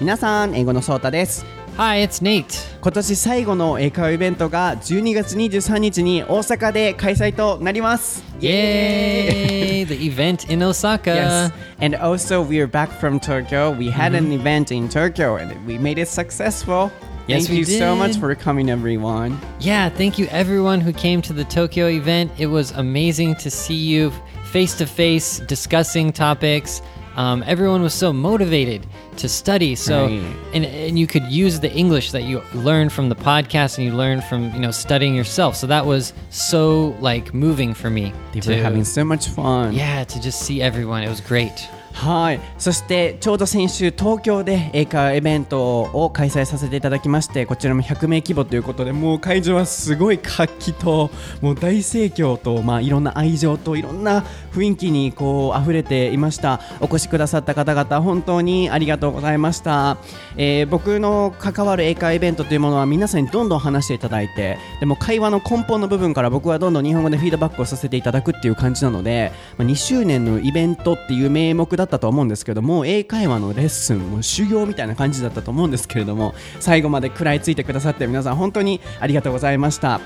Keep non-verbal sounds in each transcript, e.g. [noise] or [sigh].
皆さん英語のソータです Hi, it's Nate. 今年最後の英会話イベントが12月23日に大阪で開催となります Yay! [laughs] the event in Osaka. Yes. And also, we are back from Tokyo. We had Mm-hmm. an event in Tokyo and we made it successful. Yes, Thank we you so did. much for coming, everyone. Yeah, thank you everyone who came to the Tokyo event. It was amazing to see you face to face discussing topics. Um, everyone was so motivated to study. So, Right. and, and you could use the English that you learned from the podcast and you learned from you know studying yourself. So that was so like moving for me. They to, were having so much fun. yeah, to just see everyone. It was great. はい、そしてちょうど先週東京で英会話イベントを開催させていただきましてこちらも100名規模ということでもう会場はすごい活気ともう大盛況と、まあ、いろんな愛情といろんな雰囲気にこう溢れていました。お越しくださった方々本当にありがとうございました、えー僕の関わる英会話イベントというものは皆さんにどんどん話していただいてでも会話の根本の部分から僕はどんどん日本語でフィードバックをさせていただくっていう感じなので、まあ、2周年のイベントっていう名目だったと思うんですけども英会話のレッスンも修行みたいな感じだったと思うんですけれども最後まで食らいついてくださって皆さん本当にありがとうございました。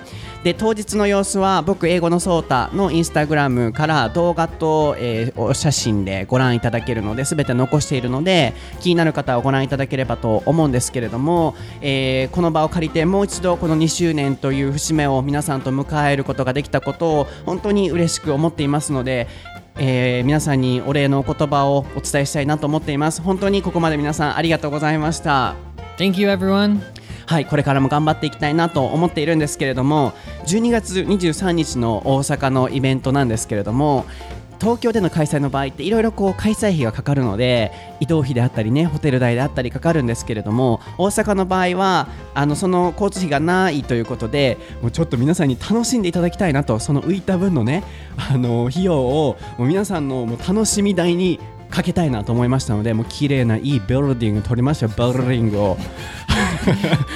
で当日の様子は僕英語のソータのインスタグラムから動画と、えーお写真でご覧いただけるので全て残しているので気になる方はご覧いただければと思うんですけれども、えーこの場を借りてもう一度この2周年という節目を皆さんと迎えることができたことを本当に嬉しく思っていますのでえー皆さんにお礼のお言葉をお伝えしたいなと思っています本当にここまで皆さんありがとうございました Thank you, everyone. はいこれからも頑張っていきたいなと思っているんですけれども12月23日の大阪のイベントなんですけれども東京での開催の場合っていろいろこう開催費がかかるので移動費であったりねホテル代であったりかかるんですけれども大阪の場合はあのその交通費がないということでもうちょっと皆さんに楽しんでいただきたいなとその浮いた分のねあの費用をもう皆さんのもう楽しみ代にかけたいなと思いましたのでもう綺麗ないいビルディング取りましたよビルディングを。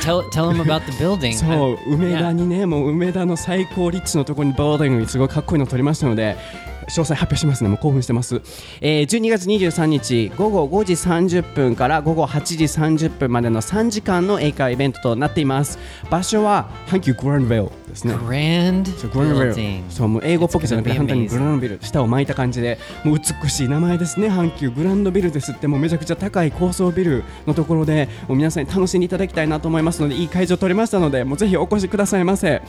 Tell tell them about the building. [laughs] そう梅田.にねもう梅田の最高立地のところにボーディングにすごいかっこいいの撮りましたので詳細発表しますね。もう興奮してます、えー、12月23日午後5時30分から午後8時30分までの3時間の英会話イベントとなっています。場所は阪急グランドベルですねグランド.そうもう英語っぽくじゃなくて be 対にグ.ランドビル舌を巻いた感じでもう美しい名前ですね阪急グランドビルですってもうめちゃくちゃ高い高層ビルのところでもう皆さんに楽しんでいただきたいなと思いますのでいい会場取れましたのでもうぜひお越しくださいませ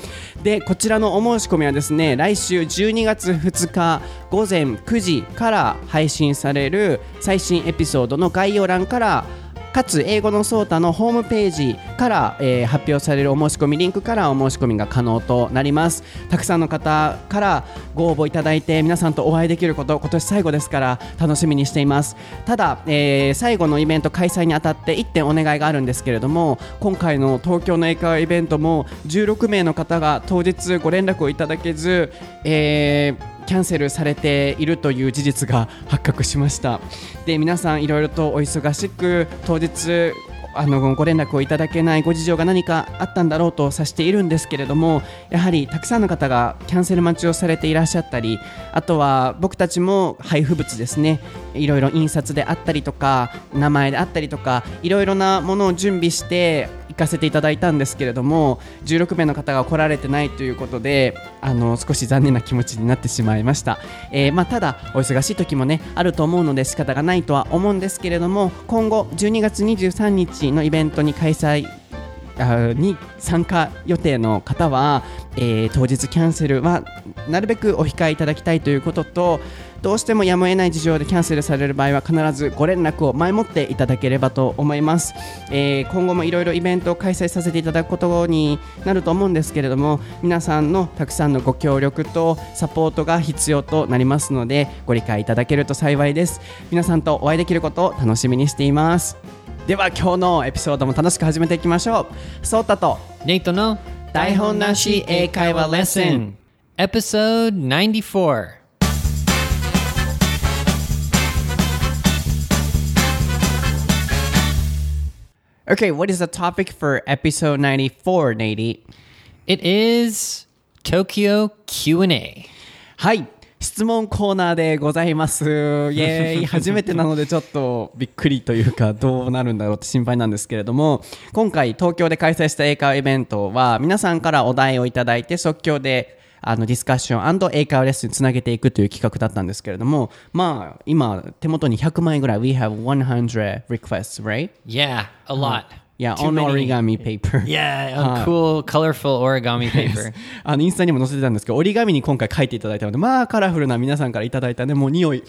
でこちらのお申し込みはですね来週12月2日午前9時から配信される最新エピソードの概要欄からかつ英語のソータのホームページから、えー発表されるお申し込みリンクからお申し込みが可能となります。たくさんの方からご応募いただいて皆さんとお会いできること今年最後ですから楽しみにしています。ただ、えー最後のイベント開催にあたって1点お願いがあるんですけれども今回の東京の英会話イベントも16名の方が当日ご連絡をいただけず、えーキャンセルされているという事実が発覚しました。で皆さんいろいろとお忙しく当日あのご連絡をいただけないご事情が何かあったんだろうとさしているんですけれどもやはりたくさんの方がキャンセル待ちをされていらっしゃったりあとは僕たちも配布物ですね。いろいろ印刷であったりとか名前であったりとかいろいろなものを準備してかせていただいたんですけれども16名の方が来られてないということであの少し残念な気持ちになってしまいました、えーまあ、ただお忙しい時もねあると思うので仕方がないとは思うんですけれども今後12月23日のイベントに開催に参加予定の方は、えー当日キャンセルはなるべくお控えいただきたいということとどうしてもやむを得ない事情でキャンセルされる場合は必ずご連絡を前もっていただければと思います、えー今後もいろいろイベントを開催させていただくことになると思うんですけれども皆さんのたくさんのご協力とサポートが必要となりますのでご理解いただけると幸いです。皆さんとお会いできることを楽しみにしています。では今日のエピソードも楽しく始めていきましょうソータと Nate no 台本なし英会話レッスン Episode 94 Okay, what is the topic for episode 94, Nady? It is Tokyo Q&A. はい質質問コーナーでございます。[laughs] イエーイ初めてなのでちょっとびっくりというかどうなるんだろうって心配なんですけれども今回東京で開催した英会話イベントは皆さんからお題をいただいて即興であのディスカッション英会話レッスンにつなげていくという企画だったんですけれどもまあ今手元に100枚ぐらい We have 100 requests, right? Yeah, a lot. Yeah, on origami paper. [laughs] Yeah, cool, colorful origami paper. あのインスタにも載せてたんですけど折り紙に今回書いていただいたのでまあカラフルな皆さんからいただいたねもう匂い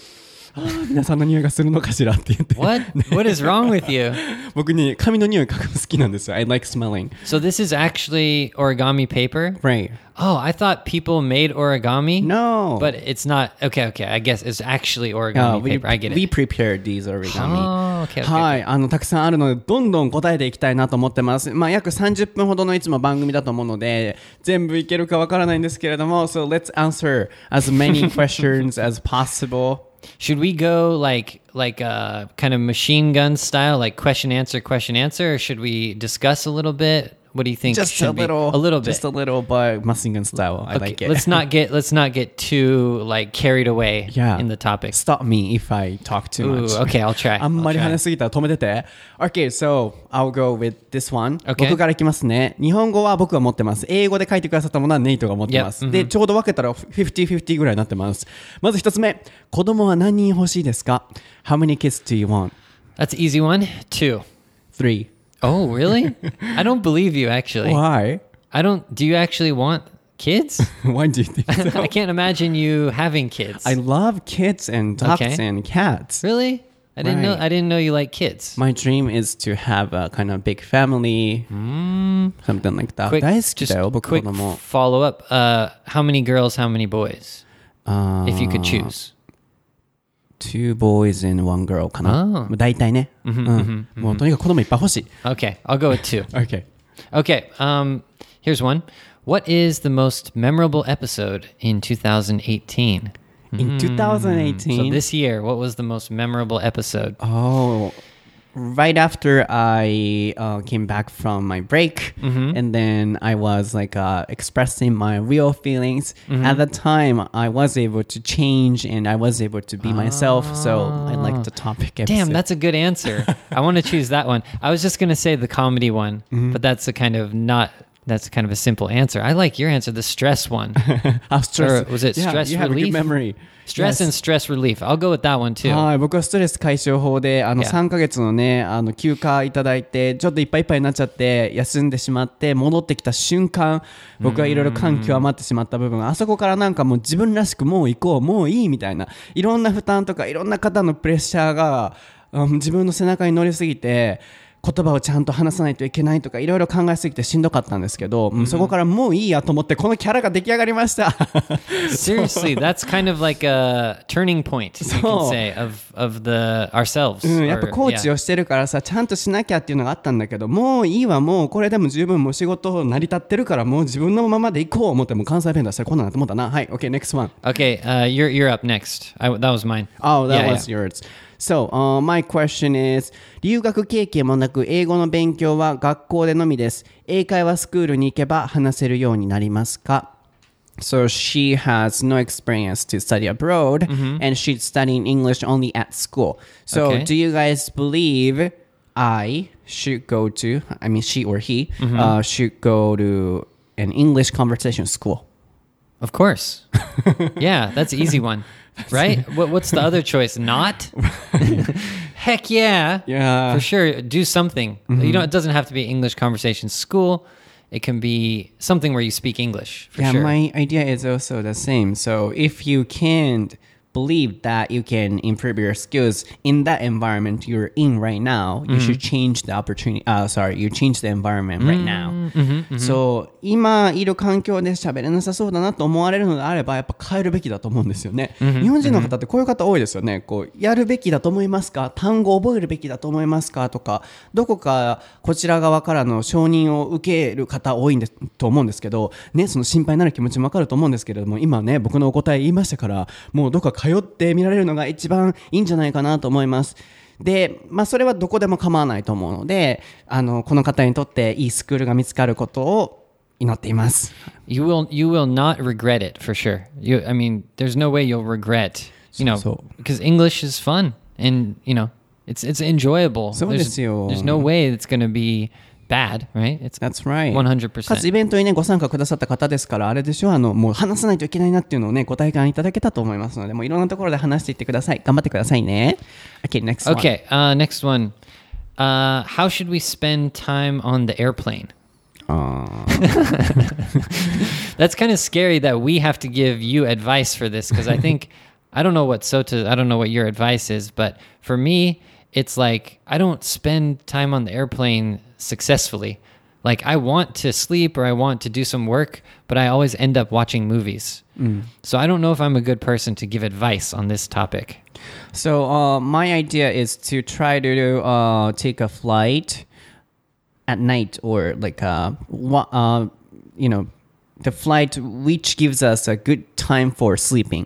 [gasps] 皆さんの匂いがするのかしらって言って What? What is wrong with you? [laughs] 僕に紙の匂い嗅ぐの好きなんですよ I like smelling So this is actually origami paper. right Oh, I thought people made origami. no But it's not. Okay, okay. I guess it's actually Yeah, origami we, paper. I get we it. prepared these origami Oh, okay, okay. はい、あのたくさんあるのでどんどん答えていきたいなと思ってます。まあ約30分ほどのいつも番組だと思うので全部いけるかわからないんですけれども、so let's answer as many questions [laughs] as possible. Should we go like like uh kind of machine gun style, like question answer question answer, or should we discuss a little bit? What do you think? Just a be? little, a little bit. just a little, but machine gun style. I Okay, like it. let's not get let's not get too like carried away Yeah. in the topic. Stop me if I talk too Ooh, much. okay, I'll try. あんまり.話しすぎたら止めてて。Okay, so I'll go with this one. Okay. 僕からいきますね。日本語は僕が持ってます。英語で書いてくださったものはネイトが持ってます。Yep. で、ちょうど分けたら50-50ぐらいになってます。まず一つ目。子供は何人欲しいですか ?How many kids do you want? That's easy one. Two. Three. Oh, really? [laughs] I don't believe you, actually. Why? I don't. Do you actually want kids? [laughs] Why do you think [laughs] so? I can't imagine you having kids. I love kids and dogs Okay. and cats. really? I didn't know. I didn't know you like kids. My dream is to have a kind of big family, mm. something like that. Quick, just quick follow up. Uh, how many girls? How many boys? if you could choose two boys and one girl かな。あーまあ大体ね。うんもうとにかく子供いっぱい欲しい。 Okay, I'll go with two. [laughs] Okay. Okay, um, here's one. What is the most memorable episode in 2018? In 2018, So this year, what was the most memorable episode? oh, right after I uh, came back from my break, and then I was like uh, expressing my real feelings. At the time, I was able to change and I was able to be myself. So I like the topic. Damn, that's a good answer. [laughs] I want to choose that one. I was just going to say the comedy one, but that's a kind of not that's kind of a simple answer. I like your answer, the stress one. Ah, stress. Or was it Yeah, stress you have a relief? good memory. Stress Yes. and stress relief. I'll go with that one too. はい、僕はストレス解消法であの Yeah. 3ヶ月のねあの休暇いただいてちょっといっぱいいっぱいになっちゃって休んでしまって戻ってきた瞬間僕はいろいろ感極まってしまった部分あそこからなんかもう自分らしくもう行こうもういいみたいないろんな負担とかいろんな方のプレッシャーが、うん自分の背中に乗りすぎて言葉をちゃんと話さないといけないとかいろいろ考えすぎてしんどかったんですけど、うんそこからもういいやと思ってこのキャラが出来上がりました [laughs] Seriously, that's kind of like a turning point, you can say, of of the ourselves. うん、やっぱコーチ.をしてるからさちゃんとしなきゃっていうのがあったんだけどもういいわもうこれでも十分もう仕事成り立ってるからもう自分のままで行こう思ってもう関西弁出したらこんなんなと思ったなはい OK next one Okay, uh, you're you're up next. I, that was mine. Oh that Yeah, was yeah. yours So、uh, my question is 留学経験もなく英語の勉強は学校でのみです英会話スクールに行けば話せるようになりますか So she has no experience to study abroad and she's studying English only at school. So Okay. do you guys believe I should go to, I mean, she or he uh, should go to an English conversation school? Of course. [laughs] yeah, that's an easy one, [laughs] right? What, what's the other choice? Not? [laughs] Heck yeah. Yeah. For sure. Do something. You mm-hmm. know, it doesn't have to be English conversation school. It can be something where you speak English. For yeah, sure. my idea is also the same. So if you can't believe that you can improve your skills in that environment you're in right now, you should change the opportunity. Uh, sorry, you change the environment right now. So 今いる環境で喋れなさそうだなと思われるのであればやっぱ変えるべきだと思うんですよね。日本人の方ってこういう方多いですよね。こうやるべきだと思いますか？単語を覚えるべきだと思いますか？とかどこかこちら側からの承認を受ける方多いんですと思うんですけど、ね、その心配になる気持ちもわかると思うんですけれども今ね僕のお答え言いましたからもうどこか通って見られるのが一番いいんじゃないかなと思います。で、まあ、それはどこでも構わないと思うのであのこの方にとっていいスクールが見つかることを祈っています。You will you will not regret it for sure. You I mean, there's no way you'll regret, you know, because English is fun and, you know, it's it's enjoyable. there's, there's no way it's going to be bad, right? It's That's right. 100%. かつイベントにね、ご参加くださった方ですから、あれでしょ、あの、もう話さないといけないなっていうのをね、ご体感いただけたと思いますので、もういろんなところで話していってください。頑張ってくださいね。Okay, next one. Okay, uh, next one. Uh, how should we spend time on the airplane? あ[laughs] ー That's kind of scary that we have to give you advice for this because I think [laughs] I don't know what Sota I don't know what your advice is, but for me, it's like I don't spend time on the airplane successfully. Like I want to sleep or I want to do some work, but I always end up watching movies. So I don't know if I'm a good person to give advice on this topic. So, uh, my idea is to try to uh, take a flight at night or like, uh, uh, you know, the flight which gives us a good time for sleeping.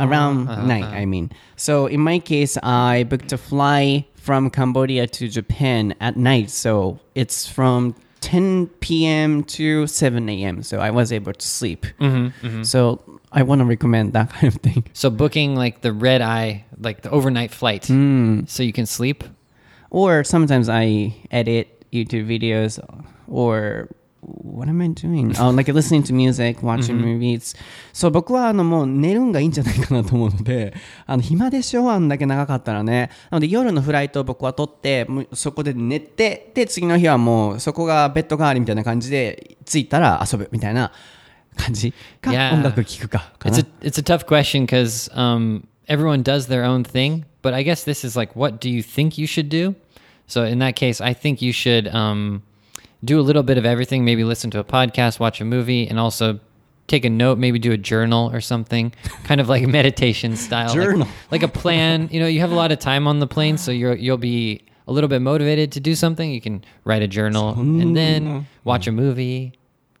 around night i mean so in my case i booked a fly from cambodia to japan at night so it's from 10 p.m to 7 a.m so i was able to sleep. Mm-hmm, mm-hmm. So i want to recommend that [laughs] kind of thing. So booking like the red eye, like the overnight flight, hmm. so you can sleep. or sometimes i edit youtube videos or what am I doing? Oh, like listening to music, watching movies. そう、僕はあのもう寝るんがいいんじゃないかなと思うので、あの暇でしょあんだけ長かったらね。なので夜のフライトを僕は取って、そこで寝て、で、次の日はもうそこがベッド代わりみたいな感じで、着いたら遊ぶみたいな感じか、Yeah. 音楽聴くかかな It's a it's a tough question because um, everyone does their own thing. But I guess this is like, what do you think you should do? So in that case, I think you should um, do a little bit of everything, maybe listen to a podcast, watch a movie, and also take a note, maybe do a journal or something, [laughs] kind of like meditation style. journal. Like, like, a plan. You know, you have a lot of time on the plane, so you're, you'll be a little bit motivated to do something. You can write a journal and then watch a movie,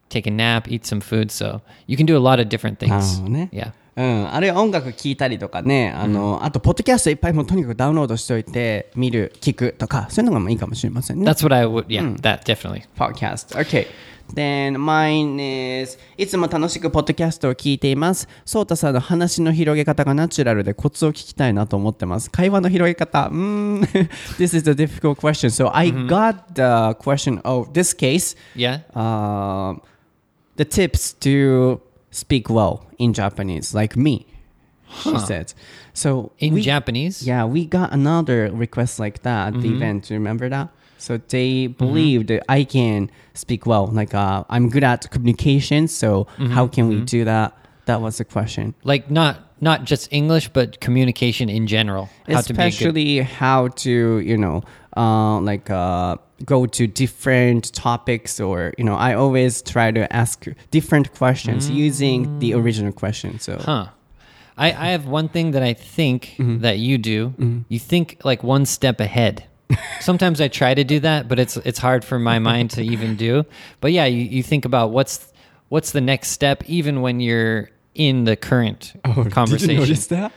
take a nap, eat some food. So you can do a lot of different things. yeah. うん、あるいは音楽聴いたりとかね、あの、あと、ポッドキャストいっぱいもうとにかくダウンロードしておいて、見る、聞くとか、そういうのがもいいかもしれませんね。That's what I would. Yeah, that definitely. podcast. Okay. Then mine is いつも楽しくポッドキャストを聞いています。ソータさんの話の広げ方がナチュラルでコツを聞きたいなと思ってます。会話の広げ方。うーん This is a difficult question. So I got the question of this case. Yeah. Um, the tips to speak well in Japanese, like me. She said. So In we- Japanese. yeah, we got another request like that at the mm-hmm. event. Remember that? So they mm-hmm. believed that I can speak well. Like uh, I'm good at communication. So mm-hmm. how can we do that? That was the question. Like not not just English, but communication in general. How to. Especially how to you know uh, like uh, go to different topics or you know I always try to ask different questions using the original question. So Huh. I, I have one thing that I think Mm-hmm. that you do. You think like one step ahead. [laughs] Sometimes I try to do that, but it's it's hard for my mind to even do. But yeah, you, you think about what's what's the next step even when you're in the current conversation. Oh, [laughs] Did you notice that?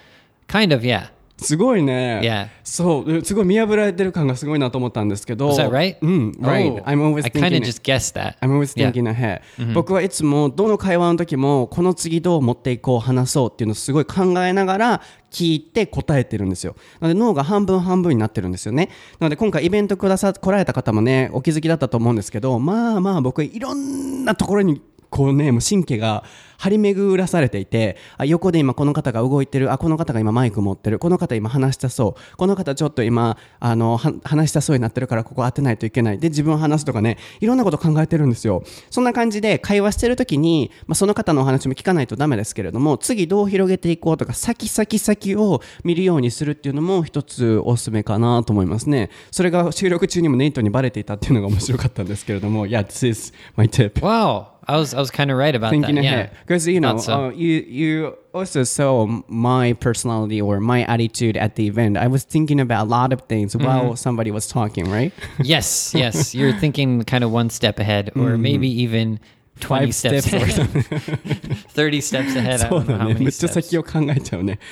Kind of, yeah. すごいね。Yeah. そう、すごい見破られてる感がすごいなと思ったんですけど。Was that right? うん、right. Oh, I'm always I kind thinking of just guessed that. I'm always Yeah. thinking ahead、僕はいつもどの会話の時もこの次どう持っていこう話そうっていうのをすごい考えながら聞いて答えてるんですよなので脳が半分半分になってるんですよねなので今回イベントくださ来られた方もねお気づきだったと思うんですけどまあまあ僕いろんなところにこうねもう神経が張り巡らされていてあ横で今この方が動いてるあこの方が今マイク持ってるこの方今話したそうこの方ちょっと今あの話したそうになってるからここ当てないといけないで自分話すとかねいろんなこと考えてるんですよ。そんな感じで会話してる時に、まあ、その方のお話も聞かないとダメですけれども次どう広げていこうとか先先先を見るようにするっていうのも一つおすすめかなと思いますね。それが収録中にもネイトにバレていたっていうのが面白かったんですけれども。Yeah this is my tip. Wow. I was I was kind of right about thinking that. ahead because yeah. you know so. uh, you you also saw my personality or my attitude at the event. I was thinking about a lot of things mm-hmm. while somebody was talking, right? [laughs] yes, yes, you're thinking kind of one step ahead, or mm-hmm. maybe even 20 steps, steps ahead. [laughs] 30 steps ahead. I don't know how many steps.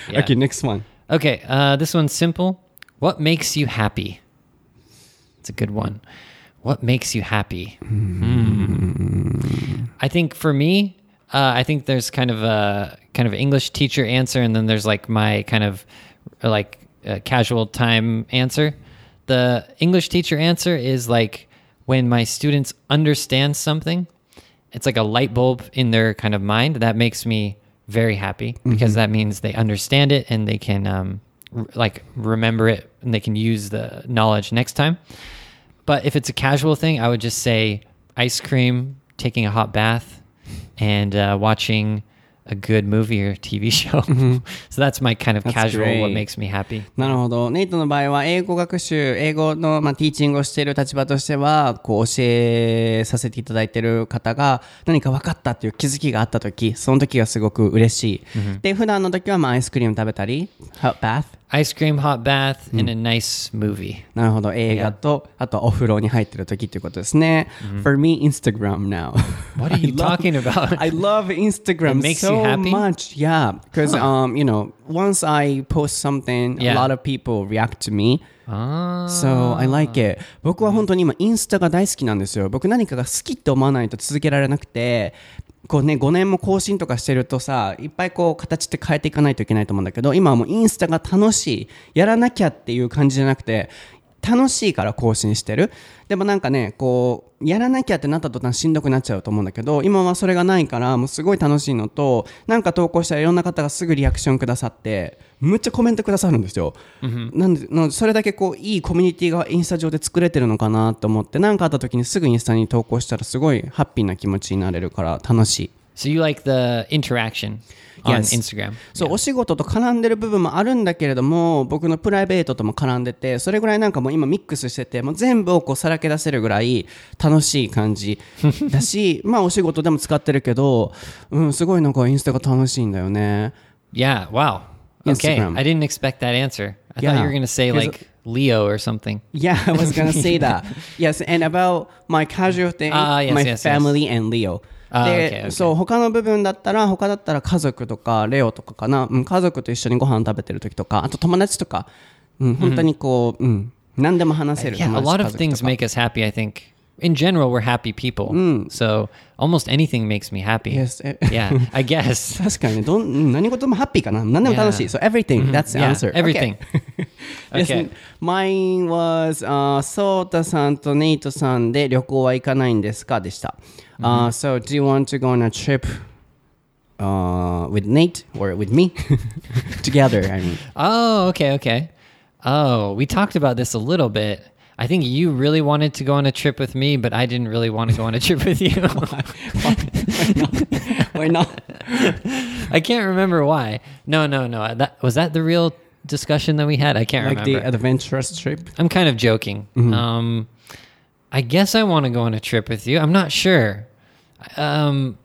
Yeah. Okay, next one. Okay, uh, this one's simple. What makes you happy? It's a good one. What makes you happy? Mm. I think for me, uh, I think there's kind of a kind of English teacher answer, and then there's like my kind of like uh, casual time answer. The English teacher answer is like when my students understand something, it's like a light bulb in their kind of mind. That makes me very happy because that means they understand it and they can um, r- like remember it and they can use the knowledge next time. But if it's a casual thing, I would just say ice cream, taking a hot bath, and uh, watching a good movie or TV [laughs] show. so that's my kind of That's casual what great. makes me happy. なるほど。ネイトの場合は、英語学習、英語の、まあ、ティーチングをしている立場としては、こう、教えさせていただいている方が、何か分かったっていう気づきがあったとき、その時がすごく嬉しい。で、普段の時は、まあ、アイスクリーム食べたり、hot bath。Ice cream, hot bath, and a nice movie. なるほど。映画と、あとお風呂に入ってる時っていうことですね。For me, Instagram now. What are you [laughs] I love- talking about? I love Instagram [laughs] It makes so you happy? much. Yeah, because um, you know, once I post something, Yeah. a lot of people react to me. Ah. So I like it. 僕は本当に今インスタが大好きなんですよ。僕何かが好きって思わないと続けられなくて、 こうね、5年も更新とかしてるとさ、いっぱいこう形って変えていかないといけないと思うんだけど、今はもうインスタが楽しい。やらなきゃっていう感じじゃなくて、楽しいから更新してる。でもなんかね、こう、やらなきゃってなった途端しんどくなっちゃうと思うんだけど、今はそれがないから、もうすごい楽しいのと、なんか投稿したらいろんな方がすぐリアクションくださって、むっちゃコメントくださるんですよ。なんで、のそれだけこう、いいコミュニティがインスタ上で作れてるのかなと思って、なんかあった時にすぐインスタに投稿したらすごいハッピーな気持ちになれるから楽しい。So you like the interaction? On Yes. Instagram? そう、お仕事と絡んでる部分もあるんだけれども、僕のプライベートとも絡んでて、それぐらいなんかもう今ミックスしてて、もう全部をこうさらけ出せるぐらい楽しい感じだし、[laughs] まあお仕事でも使ってるけど、うん、すごいなんかインスタが楽しいんだよね。Yeah. Wow. Okay. Instagram. I didn't expect that answer. I Yeah. thought you were going to say like Leo or something. Yeah, I was gonna say that. Yes, and about my casual thing, Ah, yes, my yes, yes. family and Leo. で、okay, okay. そう、他の部分だったら、他だったら家族とか、レオとかかな、うん、家族と一緒にご飯食べてる時とか、あと友達とか、うん、本当にこう、うん、何でも話せる Yeah. A 友達 lot 家 of 族と things か make us happy, I think. In general, we're happy people. So almost anything makes me happy. Yes, eh. [laughs] yeah. I guess. [laughs] 確かにね、どんうん何事もハッピーかな何でも楽しい。 Yeah. So everything, that's the Yeah, answer. everything. [laughs] Okay. Okay. Yes, mine was, uh, ソータさんとネイトさんで旅行は行かないんですかでした。Uh, so, do you want to go on a trip uh, with Nate or with me? Together, I mean. Oh, okay, okay. Oh, we talked about this a little bit. I think you really wanted to go on a trip with me, but I didn't really want to go on a trip with you. [laughs] Why not? [laughs] I can't remember why. No, no, no. That was that the real discussion that we had. I can't Like the adventurous trip? I'm kind of joking. Um, I guess I want to go on a trip with you. I'm not sure. Um,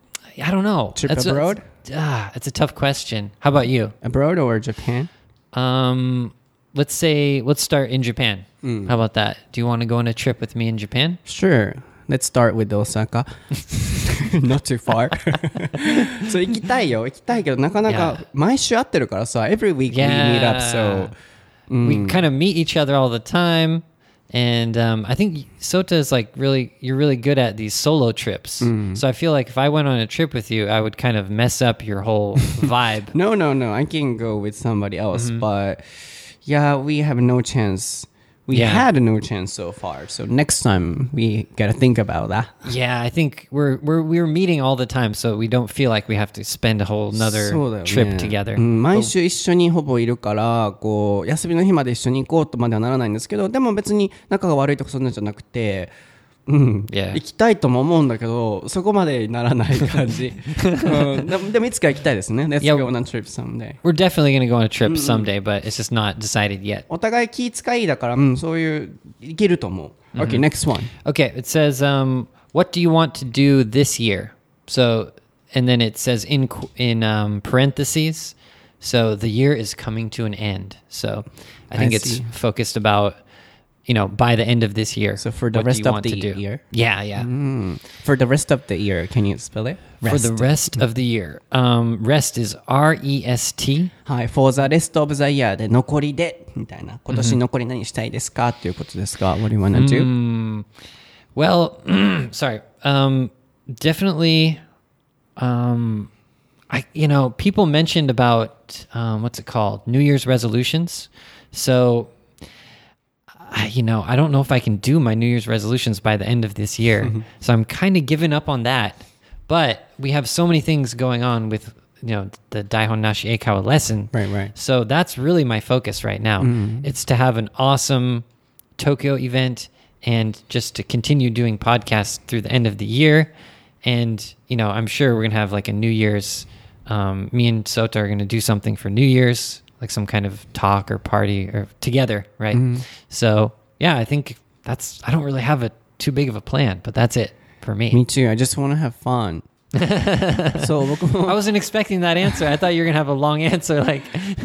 I don't know. Trip That's a- abroad? ah, that's a tough question. How about you? Abroad or Japan? Um, let's say let's start in Japan. How about that? Do you want to go on a trip with me in Japan? Sure. Let's start with Osaka. Not [laughs] too far. [laughs] そう行きたいよ。行きたいけど、なかなか Yeah. 毎週会ってるからさ、every week we meet up, so. We kind of meet each other all the time. And um, I think Sota is like really, you're really good at these solo trips. So I feel like if I went on a trip with you, I would kind of mess up your whole [laughs] vibe. No, no, no. I can go with somebody else, but yeah, we have no chance. We Yeah. had no chance so far. So next time we gotta think about that. Yeah, I think we're we're we're meeting all the time, so we don't feel like we have to spend a whole そう another だよね trip together. うん毎週一緒にほぼいるからこう休みの日まで一緒に行こうとまではならないんですけどでも別に仲が悪いとかそんなんじゃなくて、 うん、 Yeah. 行きたいとも思うんだけどそこまでにならない感じ、うん、でもでもいつか行きたいですね [laughs] Let's Yeah. go on a trip someday We're definitely going to go on a trip someday, but it's just not decided yet. お互い気遣いだから、うん、そういういけると思う OK next one Okay, it says, um, "What do you want to do this year?" So, and then it says in qu- in um, parentheses. So the year is coming to an end. So I think I it's see. focused about, you know, by the end of this year. So for the what do rest you of want the to do? year? Yeah, yeah. Mm. For the rest of the year, can you spell it? For the rest of the year, um, rest is R E S T. はい、For the rest of the year で残りでみたいな今年残り何したいですかっていうことですが What do you wanna do? Mm, well, [clears throat] sorry. Um, definitely um i you know people mentioned about um what's it called new year's resolutions so I, you know i don't know if i can do my new year's resolutions by the end of this year. So i'm kind of giving up on that. But we have so many things going on with you know the daihon nashi eikawa lesson. Right, right. so that's really my focus right now. It's to have an awesome tokyo event and just to continue doing podcasts through the end of the year. And you know i'm sure we're gonna have like a new year's um, me and sota are gonna do something for new year's like some kind of talk or party or together right mm-hmm. so yeah i think that's i don't really have a too big of a plan but that's it for me Me too. I just want to have fun. そう僕も i wasn't expecting that answer i thought you were gonna have a long answer like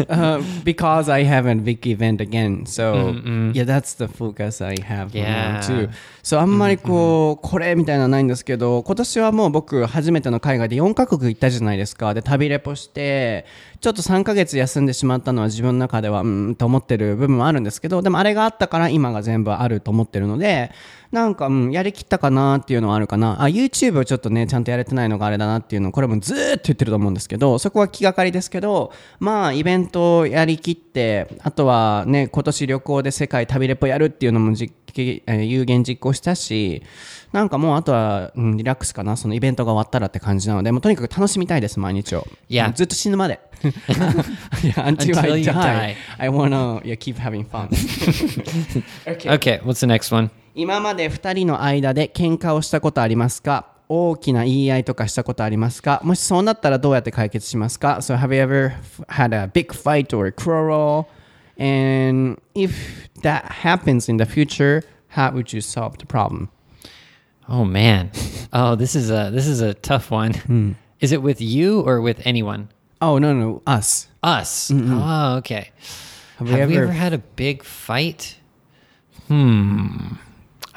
uh, because I have a big event again. So yeah, that's the focus I have Yeah. too. So あんまりこう、これみたいなのないんですけど、今年はもう僕初めての海外で4カ国行ったじゃないですか。で、旅レポして、ちょっと3ヶ月休んでしまったのは自分の中では、うーんと思ってる部分もあるんですけど、でもあれがあったから今が全部あると思ってるので、なんか、うん、やりきったかなっていうのはあるかな。あ、YouTube をちょっとね、ちゃんとやれてないのがあれだなっていうの、これもずーっと言ってると思うんですけど、そこは気がかりですけど、まあ、イベントをやりきって、あとはね、今年旅行で世界旅レポやるっていうのも実えー有言実行したし、なんかもうあとは、うん、リラックスかな、そのイベントが終わったらって感じなので、もうとにかく楽しみたいです、毎日を。Yeah. ずっと死ぬまで。[laughs] [laughs] yeah, until, Until I die, die. I wanna yeah, keep having fun. [laughs] okay. okay what's the next one? 今まで2人の間で喧嘩をしたことありますか大きな言い合いとかしたことありますかもしそうなったらどうやって解決しますか So have you ever had a big fight or a quarrel? And if that happens in the future, how would you solve the problem? Oh man. Oh, this is a this is a tough one. Is it with you or with anyone? Oh, no, no, us. Us. Oh, okay. Have Have, we we ever- ever had a big fight? Hmm.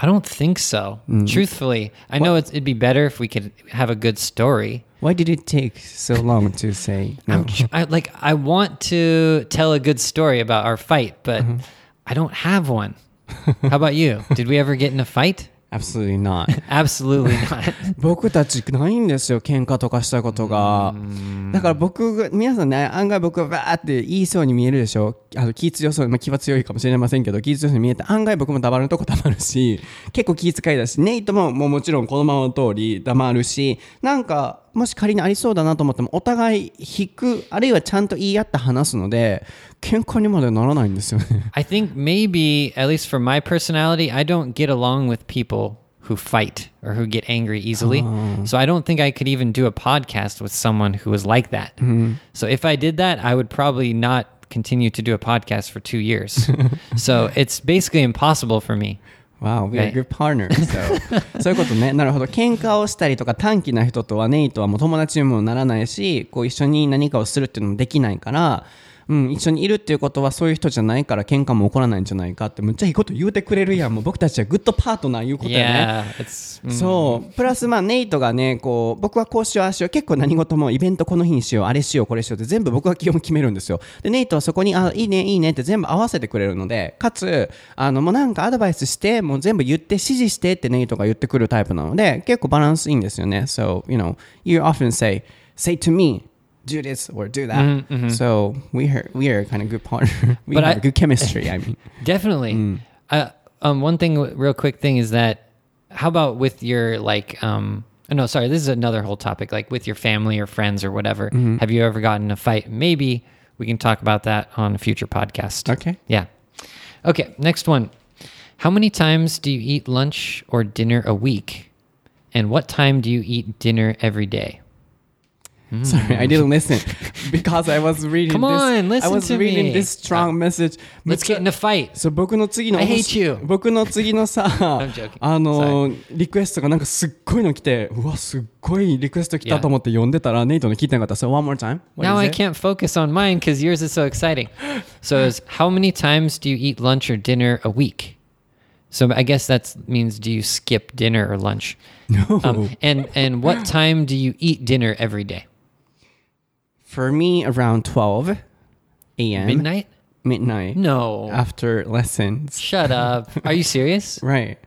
I don't think so. Mm. Truthfully, I know it's, it'd be better if we could have a good story. Why did it take so long to say no? I'm tr- I, like I want to tell a good story about our fight, but mm-hmm. I don't have one. How about you? [laughs] Did we ever get in a fight? Absolutely not. [laughs] Absolutely not. [laughs] 僕たちないんですよ喧嘩とかしたことがだから僕が皆さんね案外僕はバーって言いそうに見えるでしょ？あの気強そう、まあ、気は強いかもしれませんけど気強そうに見えて案外僕も黙るとこ黙るし [laughs] 結構気遣いだしネイトももうもちろんこのままの通り黙るしなんかもし仮にありそうだなと思ってもお互い引くあるいはちゃんと言い合って話すので 喧嘩にまでならないんですよね [laughs] I think maybe, at least for my personality, I don't get along with people who fight or who get angry easily. So I don't think I could even do a podcast with someone who was like that. So if I did that, I would probably not continue to do a podcast for two years. [laughs] so it's basically impossible for me. Wow, we are Right. good partners. So [laughs] そういうことね。なるほど。喧嘩をしたりとか短気な人とはネイトはもう友達にもならないし、こう一緒に何かをするっていうのもできないから、 うん、一緒にいるっていうことはそういう人じゃないから喧嘩も起こらないんじゃないかってむっちゃいいこと言うてくれるやん。もう僕たちはグッドパートナーいうことやね。Yeah, mm, そう。プラス、まあ、ネイトがね、こう、僕はこうしよう、ああしよう、結構何事もイベントこの日にしよう、あれしよう、これしようって全部僕が基本決めるんですよ。で、ネイトはそこに、あ、いいね、いいねって全部合わせてくれるので、かつ、あの、もうなんかアドバイスして、もう全部言って、指示してってネイトが言ってくるタイプなので、結構バランスいいんですよね。So, you know, you often say, say to me, do this or do that. So, we are, we are kind of good partner. [laughs] we But have I- good chemistry, I mean. [laughs] Definitely. Uh, um, one thing, real quick thing is that how about with your like, um, oh, no, sorry, this is another whole topic. Like with your family or friends or whatever. Have you ever gotten a fight? Maybe we can talk about that on a future podcast. Okay. Yeah. Okay. Next one. How many times do you eat lunch or dinner a week? And what time do you eat dinner every day? Sorry, I didn't listen [laughs] because I was reading. Come this, on, listen I was to reading me. this strong message. Let's get in a fight. そう僕の次の I hate you. 僕の次のさ joking. あのリクエストがなんかすっごいの来てうわすっごいリクエスト来た Yeah. と思って読んでたらネイトの聞いてなかった。So one more time. What now is I it? can't focus on mine because yours is so exciting. So, it's how many times do you eat lunch or dinner a week? So, I guess that means do you skip dinner or lunch? No. Um, and and what time do you eat dinner every day? For me, around 12 a.m. Midnight? Midnight. No. After lessons. Shut up. Are you serious? Right.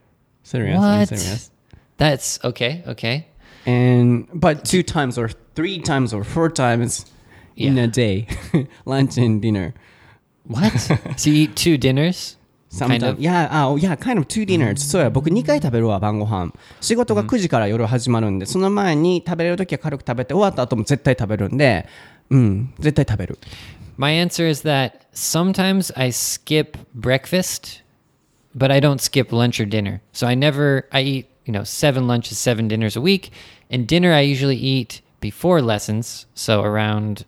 Serious. What? serious. That's okay. Okay. and but two times or three times or four times in Yeah. a day, lunch and dinner. What? so you eat two dinners? Sometimes, Kind of? yeah, あ、yeah, kind of two dinners. そうや、僕2回食べるわ、晩ご飯。仕事が9時から夜始まるんで、その前に食べれるときは軽く食べて、終わった後も絶対食べるんで、うん、絶対食べる。 My answer is that sometimes I skip breakfast, but I don't skip lunch or dinner. So I never I eat, you know, seven lunches, seven dinners a week. And dinner I usually eat before lessons, so around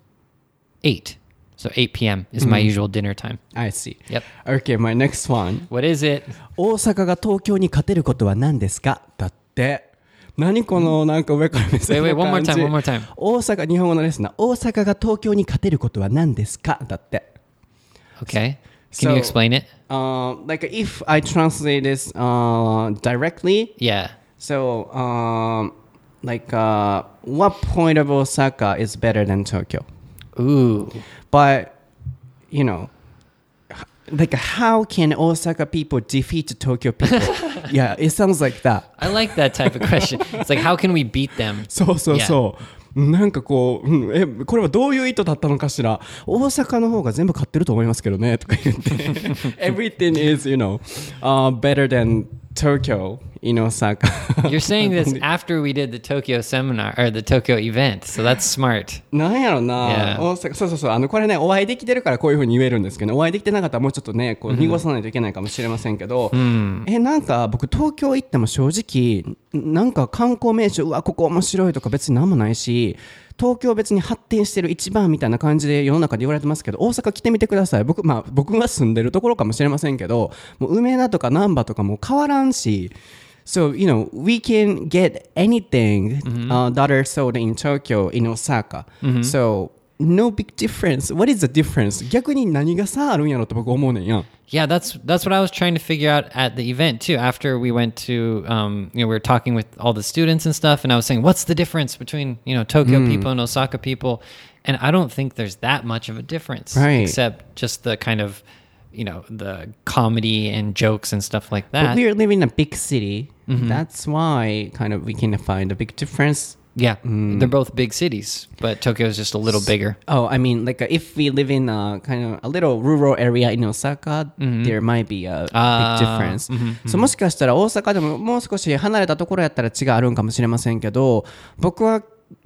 8. So 8 p.m. is my usual dinner time. I see. Yep. Okay, my next one. What is it? 大阪が東京に勝てることは何ですかだって。 何このなんか上から目線 Wait, の [laughs] wait, one more 感じ time, one more time. 大阪、日本語のレッスンな。大阪が東京に勝てることは何ですかだって。 Okay. Can you So- explain it? Uh, like if I translate this uh, directly, Yeah. so um, like uh, what point of Osaka is better than Tokyo? Ooh. But you know, h- like how can Osaka people defeat Tokyo people? yeah, it sounds like that. I like that type of question. It's like how can we beat them? そうそうそう。なんかこう、うんえ、これはどういう意図だったのかしら。大阪の方が全部買ってると思いますけどね、とか言って。Everything is, you know, uh, better than Tokyo in Osaka. [laughs] You're saying this [laughs] after we did the Tokyo seminar or the Tokyo event. So that's smart. [laughs] なんやろな、Yeah. 大阪そうそうそうあのこれねお会いできてるからこういうふうに言えるんですけど、ね、お会いできてなかったらもうちょっとねこう濁さないといけないかもしれませんけど、えなんか僕東京行っても正直なんか観光名所うわここ面白いとか別になんもないし東京別に発展してる一番みたいな感じで世の中で言われてますけど大阪来てみてください。僕,、まあ、僕が住んでるところかもしれませんけどもう梅田とか難波とかもう変わらんし So, you know, we can get anything uh, that are sold in Tokyo, in Osaka. So, no big difference. What is the difference? 逆に何が差あるんやろと僕思うねんやん。 Yeah, that's that's what I was trying to figure out at the event too. After we went to, um, you know, we were talking with all the students and stuff, and I was saying, what's the difference between you know Tokyo people and Osaka people? And I don't think there's that much of a difference, Right. except just the kind of, you know, the comedy and jokes and stuff like But that. we are living in a big city. That's why kind of we can find a big difference. yeah, they're both big cities, but Tokyo is just a little bigger. Oh, I mean, like uh, if we live in a kind of a little rural area in Osaka, there might be a Ah, big difference. So もしかしたら大阪でももう少し離れたところやったら違いあるんかもしれませんけど、僕は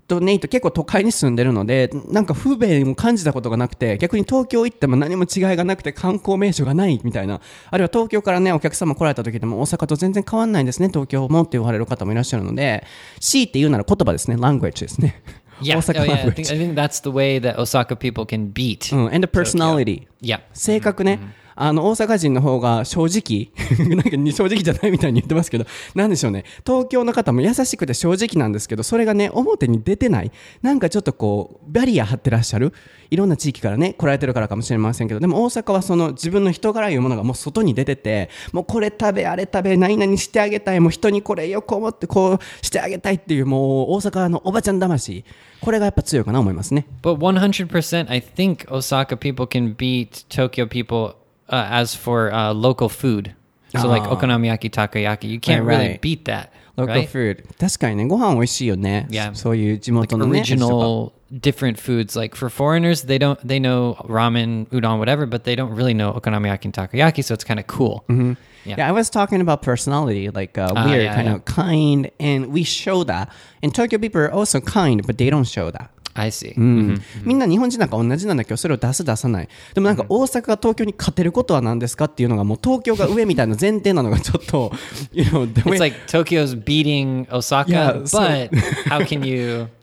とネイト結構都会に住んでるので、なんか不便を感じたことがなくて、逆に東京行っても何も違いがなくて観光名所がないみたいな、あるいは東京からね、お客様来られた時でも大阪と全然変わんないんですね、東京もって言われる方もいらっしゃるので、C って言うなら言葉ですね、language ですね。Yeah, 大阪 oh, yeah. I think, I think that's the way that Osaka people can beat. うん、and the personality。Yeah. 性格ね、あの大阪人の方が正直 [laughs] なんか正直じゃないみたいに言ってますけどなんでしょうね。東京の方も優しくて正直なんですけどそれがね表に出てない。なんかちょっとこうバリア張ってらっしゃる。いろんな地域からね来られてるからかもしれませんけどでも大阪はその自分の人柄いうものがもう外に出ててもうこれ食べあれ食べ何々してあげたいもう人にこれよく思ってこうしてあげたいっていうもう大阪のおばちゃん魂。これがやっぱ強いかな思いますね。But 100%, I think Osaka people can beat Tokyo people uh, as for uh, local food. So, like Ah. okonomiyaki, takoyaki, you can't Right, really right. beat that. local right? food 確かにねご飯美味しいよね Yeah. そういう地元のね Original, different foods. Like for foreigners, they don't they know ramen, udon, whatever, but they don't really know okonomiyaki and takoyaki. So it's kind of cool. Mm-hmm. Yeah. Yeah. I was talking about personality. Like uh, Ah, we're yeah, kind yeah. of kind, and we show that. And Tokyo people are also kind, but they don't show that. I see. うん。みんな日本人なんか同じなんだけどそれを出す出さない。でもなんか大阪が東京に勝てることは何ですかっていうのがもう東京が上みたいな前提なのがちょっと [laughs] you know It's like Tokyo's beating Osaka, Yeah, but how can you, [laughs]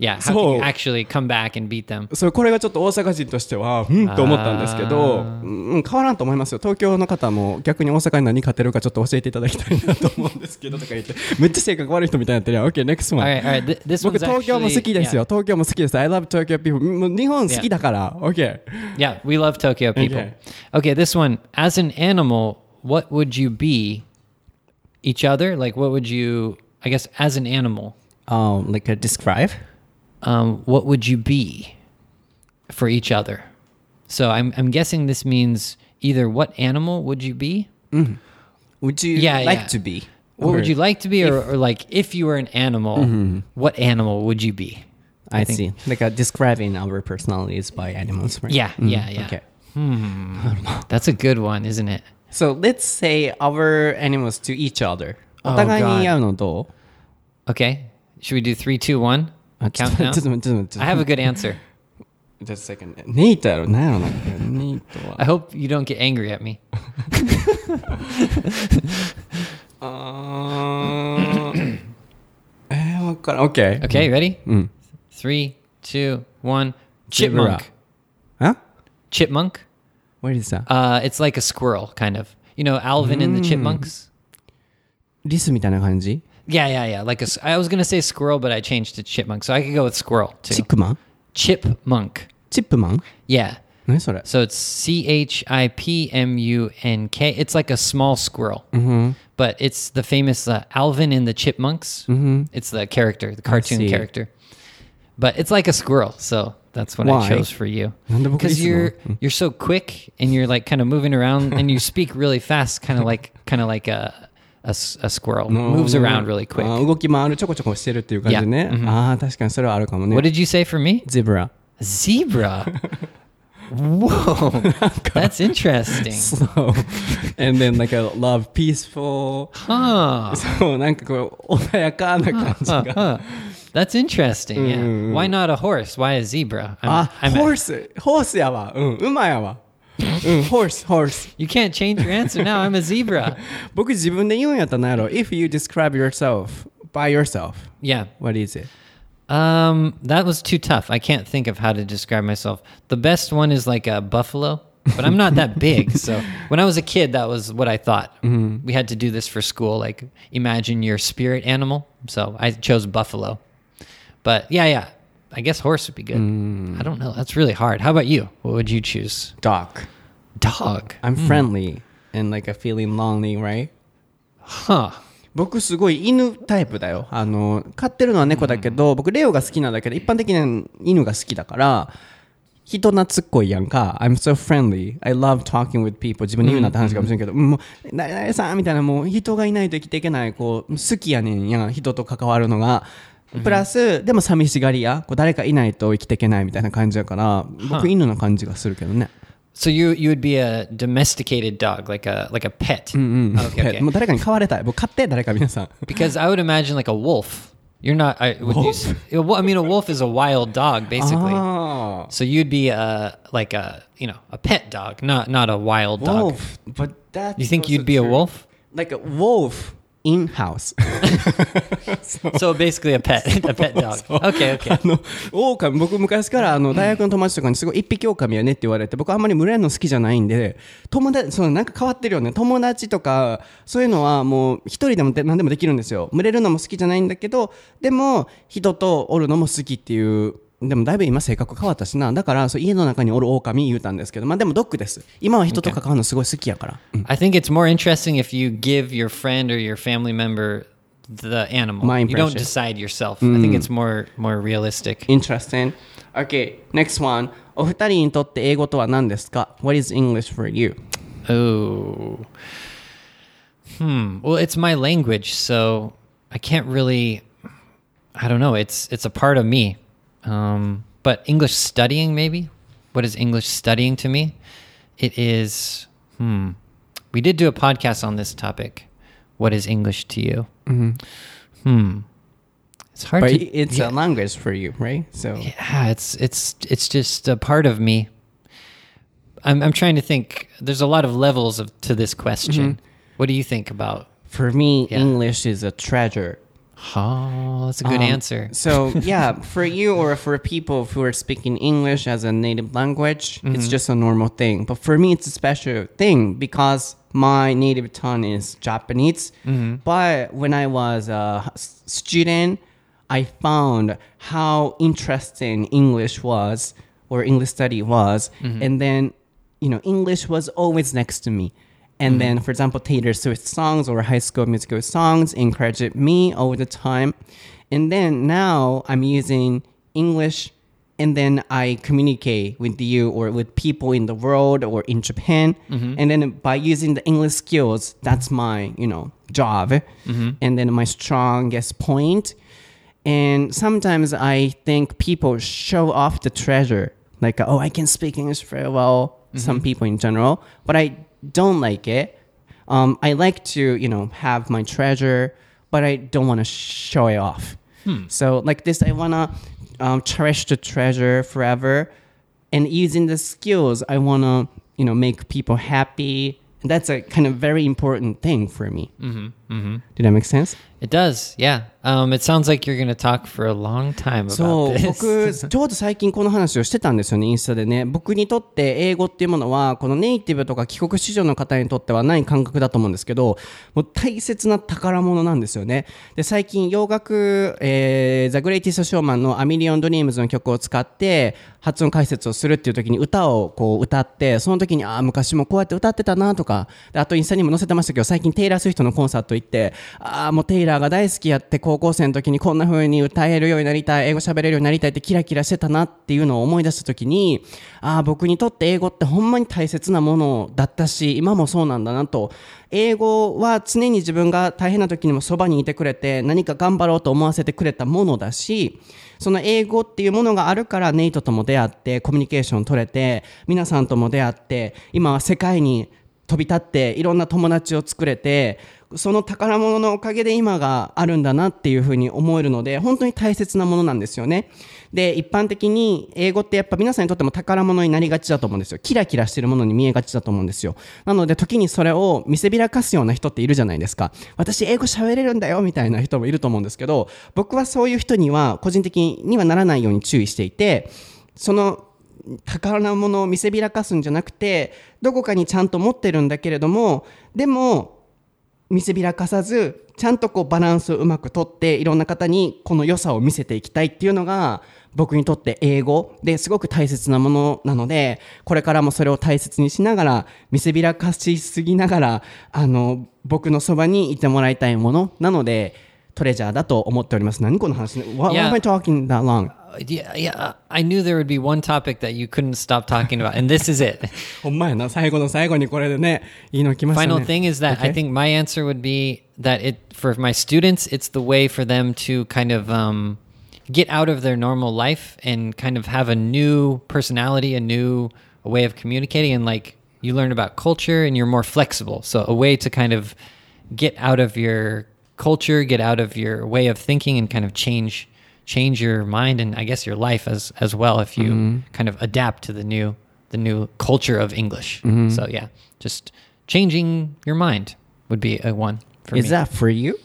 yeah, how can you actually come back and beat them? それこれがちょっと大阪人としてはうんと思ったんですけど、うん、変わらんと思いますよ東京の方も逆に大阪に何勝てるかちょっと教えていただきたいなと思うんですけどとか言ってめっちゃ性格悪い人みたいになってるやん OK next one All right, all right. Th- this 僕東京も好きですよ東京も好きです I love Tokyo people もう日本好きだから OK Yeah. we love Tokyo people. Okay. this one. As an animal, what would you be? Each other? Like, what would you? I guess as an animal, um, like a describe um, what would you be for each other? So I'm I'm guessing this means either what animal would you be? Mm. Would you yeah, like yeah. to be? What would you like to be, or, or like if you were an animal, mm-hmm. what animal would you be? I, I see. Like uh, describing our personalities by animals, right? Yeah, mm. yeah, mm-hmm. yeah. Okay. Hmm. [laughs] That's a good one, isn't it? So let's say our animals to each other. Oh, God. Okay. Should we do three, two, one? あ[laughs] ちょっと Countdown. ちょっと待ってちょっと待[laughs] って I have a good answer. [laughs] Just a second. ネイトやろ何やろなネイトは I hope you don't get angry at me. [coughs] あーえー、わからん OK Okay, ready? うん。 Three, two, one. Zebra. Chipmunk. あ Chipmunk. What is that? Uh, it's like a squirrel, kind of. You know, Alvin and the Chipmunks. リスみたいな感じ Yeah, yeah, yeah. Like a, s- I was gonna say squirrel, but I changed to chipmunk, so I could go with squirrel チ too. ックマン Chipmunk. チップマン Yeah. 何それ So it's C H I P M U N K. It's like a small squirrel, but it's the famous uh, Alvin and the Chipmunks. It's the character, the cartoon see. character. But it's like a squirrel, so that's what Why? I chose for you. なんで僕リ Because スなの you're you're so quick and you're like kind of moving around and you [laughs] speak really fast, kind of like kind of like a, a s- a squirrel moves around really quick. あー動き回るちょこちょこしてるっていう感じね。ああ、確かにそれはあるかもね。 What did you say for me? ゼブラ。 Zebra. [laughs] Whoa, that's interesting. So, and then like a love peaceful. Huh. [laughs] そう、なんかこう、穏やかな感じ Huh, が。 huh. That's interesting. Yeah. Why not a horse? Why a zebra? I'm, あ、 I'm ホース、ホースやわ。うん、馬やわ。 うん、ホース、ホース。 you can't change your answer now. I'm a zebra. [laughs] 僕自分で言うんやったら何やろ If you describe yourself by yourself, Yeah. what is it? Um, that was too tough. I can't think of how to describe myself. The best one is like a buffalo, but I'm not that big. [laughs] So when I was a kid, that was what I thought. We had to do this for school. Like imagine your spirit animal. So I chose buffalo. But yeah, yeah. I guess horse would be good. I don't know. That's really hard. How about you? What would you choose? Dog. Dog. I'm friendly and like a feeling lonely, right? Huh. 僕すごい犬タイプだよ。あの、飼ってるのは猫だけど、僕レオが好きなんだけど、一般的に犬が好きだから、人懐っこいやんか。I'm so friendly. I love talking with people. 自分で言うなって話かもしれんけど、もう、誰々さんみたいな、もう人がいないと生きていけない、こう、好きやねんやん、人と関わるのが。プラス、でも寂しがり屋。こう誰かいないと生きていけないみたいな感じだから、僕犬の感じがするけどね。So you you would be a domesticated dog, like a like a pet. Okay, okay. もう誰かに飼われたい。僕飼って、誰か皆さん。Because I would imagine like a wolf. You're not. I, would you, Yeah, well, I mean, a wolf is a wild dog, basically. あ So you'd be a like a you know a pet dog, not not a wild あ。dog. Wolf. But that's You think you'd be a wolf? Like a wolf in house. [laughs] So basically a pet, a pet dog. [laughs] Okay, okay. あの、狼、僕昔からあの大学の友達とかにすごい一匹狼やねって言われて、僕あんまり群れるの好きじゃないんで、友達、そのなんか変わってるよね。友達とか、そういうのはもう一人でもで何でもできるんですよ。群れるのも好きじゃないんだけど、でも人とおるのも好きっていう、でもだいぶ今性格変わったしな。だからそう家の中におる狼言うたんですけど、まあでもドッグです。今は人と関わるのすごい好きやから。うん I think it's more interesting if you give your friend or your family member the animal. My you don't decide yourself. I think it's more more realistic. Interesting. Okay, next one. お二人にとって英語とは何ですか ?What is English for you? Oh. Hmm. Well, it's my language, so I can't really I don't know. It's it's a part of me. Um, but English studying maybe? What is English studying to me? It is hmm. We did do a podcast on this topic. What is English to you? Hmm. It's hard But to it's yeah. a language for you, right? So Yeah, it's it's it's just a part of me. I'm I'm trying to think. There's a lot of levels of to this question. What do you think about? for me, Yeah. English is a treasure. Oh, that's a good Um, answer. So yeah, for you or for people who are speaking English as a native language, it's mm-hmm. just a normal thing. But for me, it's a special thing because my native tongue is Japanese. Mm-hmm. But when I was a student, I found how interesting English was or English study was, mm-hmm. and then you know English was always next to me. And mm-hmm. then, for example, Taylor Swift songs or High School Musical songs encouraged me all the time. And then now I'm using English and then I communicate with you or with people in the world or in Japan. Mm-hmm. And then by using the English skills, that's my, you know, job. Mm-hmm. And then my strongest point. And sometimes I think people show off the treasure. Like, oh, I can speak English very well. Some people in general, but I don't like it. Um, I like to, you know, have my treasure, but I don't want to show it off. So like this, I wanna um, cherish the treasure forever, and using the skills, I wanna, you know, make people happy. And that's a kind of very important thing for me. Mm-hmm. Mm-hmm. Did that make sense? It does, yeah. Um, it sounds like you're going to talk for a long time about this. そう僕 [laughs] ちょうど最近この話をしてたんですよねインスタでね僕にとって英語っていうものはこのネイティブとか帰国子女の方にとってはない感覚だと思うんですけどもう大切な宝物なんですよねで最近洋楽、えー、 The Greatest Showman の「アミリオン・ドリームズ」の曲を使って発音解説をするっていう時に歌をこう歌ってその時にああ昔もこうやって歌ってたなとかであとインスタにも載せてましたけど最近テイラー・スウィフトのコンサート行ってああもうテイラーが大好きやって高校生の時にこんな風に歌えるようになりたい英語喋れるようになりたいってキラキラしてたなっていうのを思い出した時にああ僕にとって英語ってほんまに大切なものだったし今もそうなんだなと。英語は常に自分が大変な時にもそばにいてくれて何か頑張ろうと思わせてくれたものだしその英語っていうものがあるからネイトとも出会ってコミュニケーション取れて皆さんとも出会って今は世界に飛び立っていろんな友達を作れてその宝物のおかげで今があるんだなっていうふうに思えるので本当に大切なものなんですよね。で一般的に英語ってやっぱ皆さんにとっても宝物になりがちだと思うんですよ。キラキラしてるものに見えがちだと思うんですよ。なので時にそれを見せびらかすような人っているじゃないですか。私英語喋れるんだよみたいな人もいると思うんですけど僕はそういう人には個人的にはならないように注意していてその宝物を見せびらかすんじゃなくてどこかにちゃんと持ってるんだけれどもでも見せびらかさずちゃんとこうバランスをうまくとっていろんな方にこの良さを見せていきたいっていうのが僕にとって英語ですごく大切なものなのでこれからもそれを大切にしながら見せびらかしすぎながらあの僕のそばにいてもらいたいものなのでトレジャーだと思っております何この話 Why, why am I talking that long? Yeah, yeah. I knew there would be one topic that you couldn't stop talking about, and this is it. [laughs] ほんまやな最後の最後にこれでねいいの来ましたね Final thing is that I Okay. think my answer would be that it for my students, it's the way for them to kind of um, get out of their normal life and kind of have a new personality, a new way of communicating, and like you learn about culture and you're more flexible. So a way to kind of get out of your culture, get out of your way of thinking, and kind of change change your mind and I guess your life as as well if you kind of adapt to the new the new culture of English. So yeah, just changing your mind would be a one for Is me. that for you?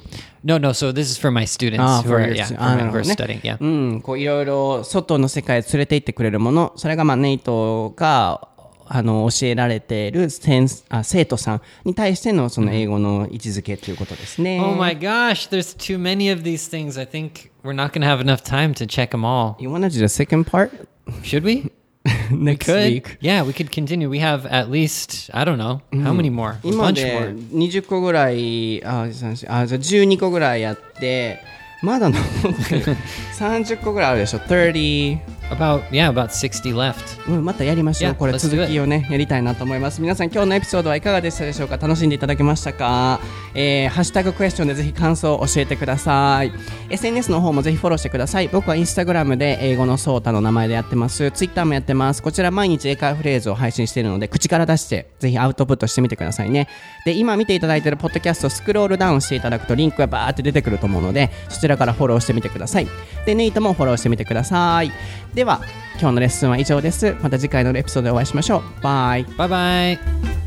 no, no. So this is for my students Ah, who for are your yeah, stu- for ah, my- なる who ほ are どね studying. Yeah. うん、こういろいろ外の世界へ連れて行ってくれるもの、それがまあネイトが あの教えられている先あ生徒さんに対してのその英語の位置づけということですね。Oh my gosh, there's too many of these things. I think we're not going to have enough time to check them all. You wanna do the second part Should we? next Could. week? Yeah, we could continue. We have at least I don't know how many more. A 今 bunch で more. 20個ぐらい、あ、3あじゃあ12個ぐらいやって、まだ残ってる。30個ぐらいあるでしょ。30 About yeah, about 60 left. うん、またやりましょう。Yeah, これ続きをね、やりたいなと思います。皆さん、今日のエピソードはいかがでしたでしょうか？楽しんでいただけましたか？えー、ハッシュタグクエスチョンでぜひ感想を教えてください。SNS の方もぜひフォローしてください。僕はインスタグラムで英語のソータの名前でやってます。ツイッターもやってます。こちら毎日英会話フレーズを配信しているので、口から出して、ぜひアウトプットしてみてくださいね。で、今見ていただいているポッドキャストをスクロールダウンしていただくとリンクがバーって出てくると思うので、そちらからフォローしてみてください。で、ネイトもフォローしてみてください。では、今日のレッスンは以上です。また次回のエピソードでお会いしましょう。バイ。バイバイ